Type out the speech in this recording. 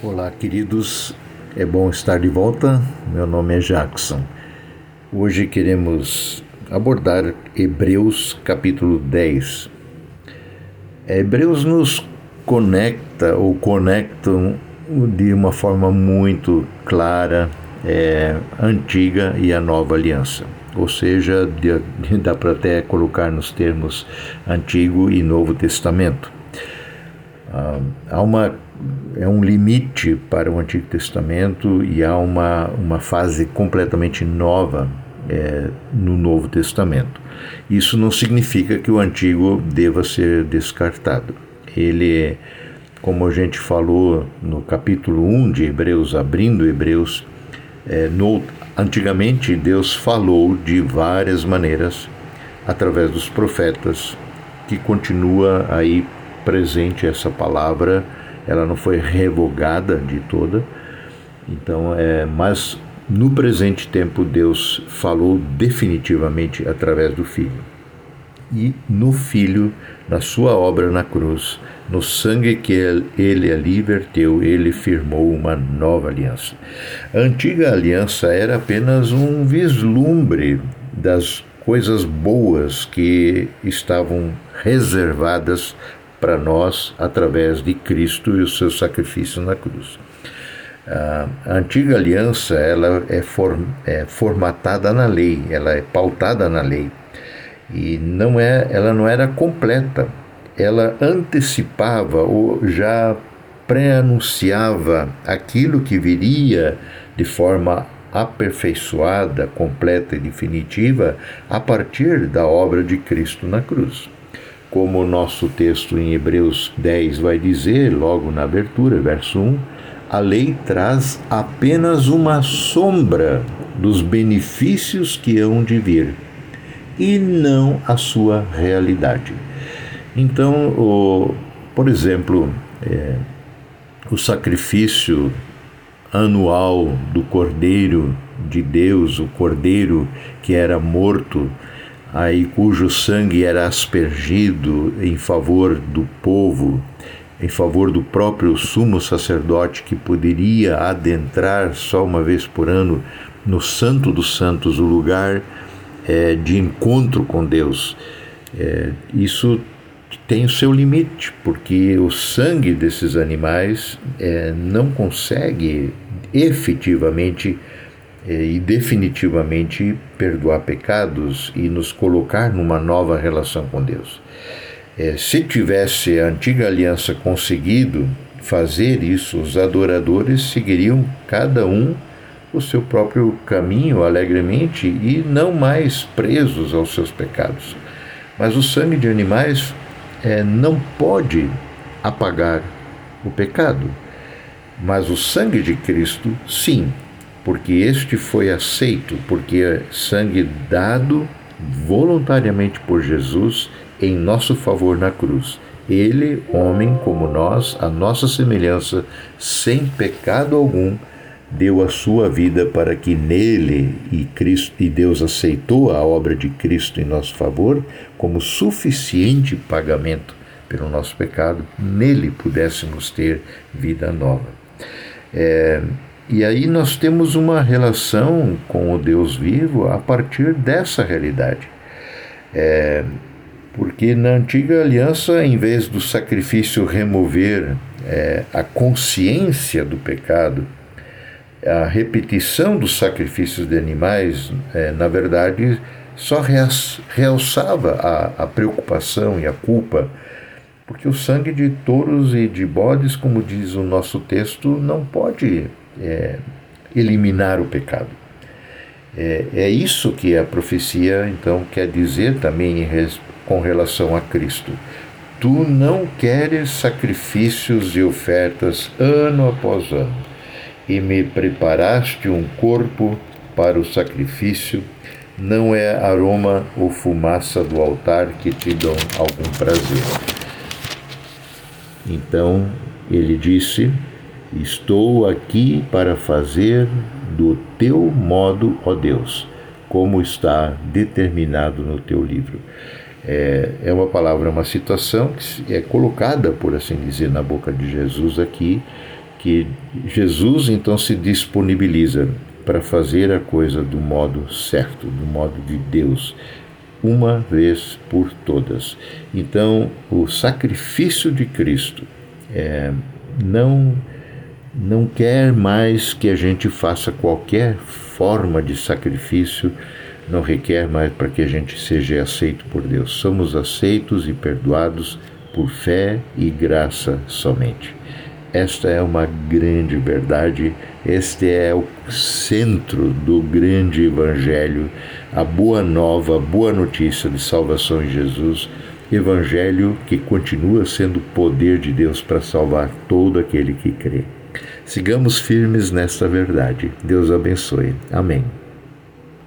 Olá, queridos. É bom estar de volta. Meu nome é Jackson. Hoje queremos abordar Hebreus capítulo 10. Hebreus nos conecta ou conectam de uma forma muito clara é, a antiga e a nova aliança. Ou seja, dá para até colocar nos termos Antigo e Novo Testamento. Ah, há uma é um limite para o Antigo Testamento e há uma, uma fase completamente nova é, no Novo Testamento. Isso não significa que o Antigo deva ser descartado. Ele, como a gente falou no capítulo 1 de Hebreus, abrindo Hebreus, é, no, antigamente Deus falou de várias maneiras através dos profetas, que continua aí presente essa palavra ela não foi revogada de toda. Então, é, mas no presente tempo Deus falou definitivamente através do Filho. E no Filho, na sua obra na cruz, no sangue que ele ali verteu, ele firmou uma nova aliança. A antiga aliança era apenas um vislumbre das coisas boas que estavam reservadas para nós através de Cristo e o seu sacrifício na cruz. A antiga aliança ela é, é formatada na lei, ela é pautada na lei e não é, ela não era completa. Ela antecipava ou já pré-anunciava aquilo que viria de forma aperfeiçoada, completa e definitiva a partir da obra de Cristo na cruz como o nosso texto em Hebreus 10 vai dizer, logo na abertura, verso 1, a lei traz apenas uma sombra dos benefícios que hão de vir e não a sua realidade. Então, o, por exemplo, é, o sacrifício anual do Cordeiro de Deus, o Cordeiro que era morto aí cujo sangue era aspergido em favor do povo, em favor do próprio sumo sacerdote que poderia adentrar só uma vez por ano no Santo dos Santos, o lugar é, de encontro com Deus. É, isso tem o seu limite, porque o sangue desses animais é, não consegue efetivamente e definitivamente perdoar pecados e nos colocar numa nova relação com Deus. É, se tivesse a antiga aliança conseguido fazer isso, os adoradores seguiriam cada um o seu próprio caminho alegremente e não mais presos aos seus pecados. Mas o sangue de animais é, não pode apagar o pecado. Mas o sangue de Cristo, sim, porque este foi aceito, porque é sangue dado voluntariamente por Jesus em nosso favor na cruz. Ele, homem como nós, a nossa semelhança, sem pecado algum, deu a sua vida para que nele e Cristo e Deus aceitou a obra de Cristo em nosso favor como suficiente pagamento pelo nosso pecado, nele pudéssemos ter vida nova. É, e aí nós temos uma relação com o Deus vivo a partir dessa realidade. É, porque na antiga aliança, em vez do sacrifício remover é, a consciência do pecado, a repetição dos sacrifícios de animais, é, na verdade, só realçava a, a preocupação e a culpa, porque o sangue de touros e de bodes, como diz o nosso texto, não pode é, eliminar o pecado. É, é, isso que a profecia então quer dizer também res, com relação a Cristo. Tu não queres sacrifícios e ofertas ano após ano, e me preparaste um corpo para o sacrifício, não é aroma ou fumaça do altar que te dão algum prazer. Então ele disse: Estou aqui para fazer do teu modo, ó Deus, como está determinado no teu livro. É, é uma palavra, uma situação que é colocada, por assim dizer, na boca de Jesus aqui, que Jesus então se disponibiliza para fazer a coisa do modo certo, do modo de Deus, uma vez por todas. Então, o sacrifício de Cristo é, não não quer mais que a gente faça qualquer forma de sacrifício, não requer mais para que a gente seja aceito por Deus. Somos aceitos e perdoados por fé e graça somente. Esta é uma grande verdade, este é o centro do grande Evangelho, a boa nova, a boa notícia de salvação em Jesus, Evangelho que continua sendo o poder de Deus para salvar todo aquele que crê. Sigamos firmes nesta verdade. Deus abençoe. Amém.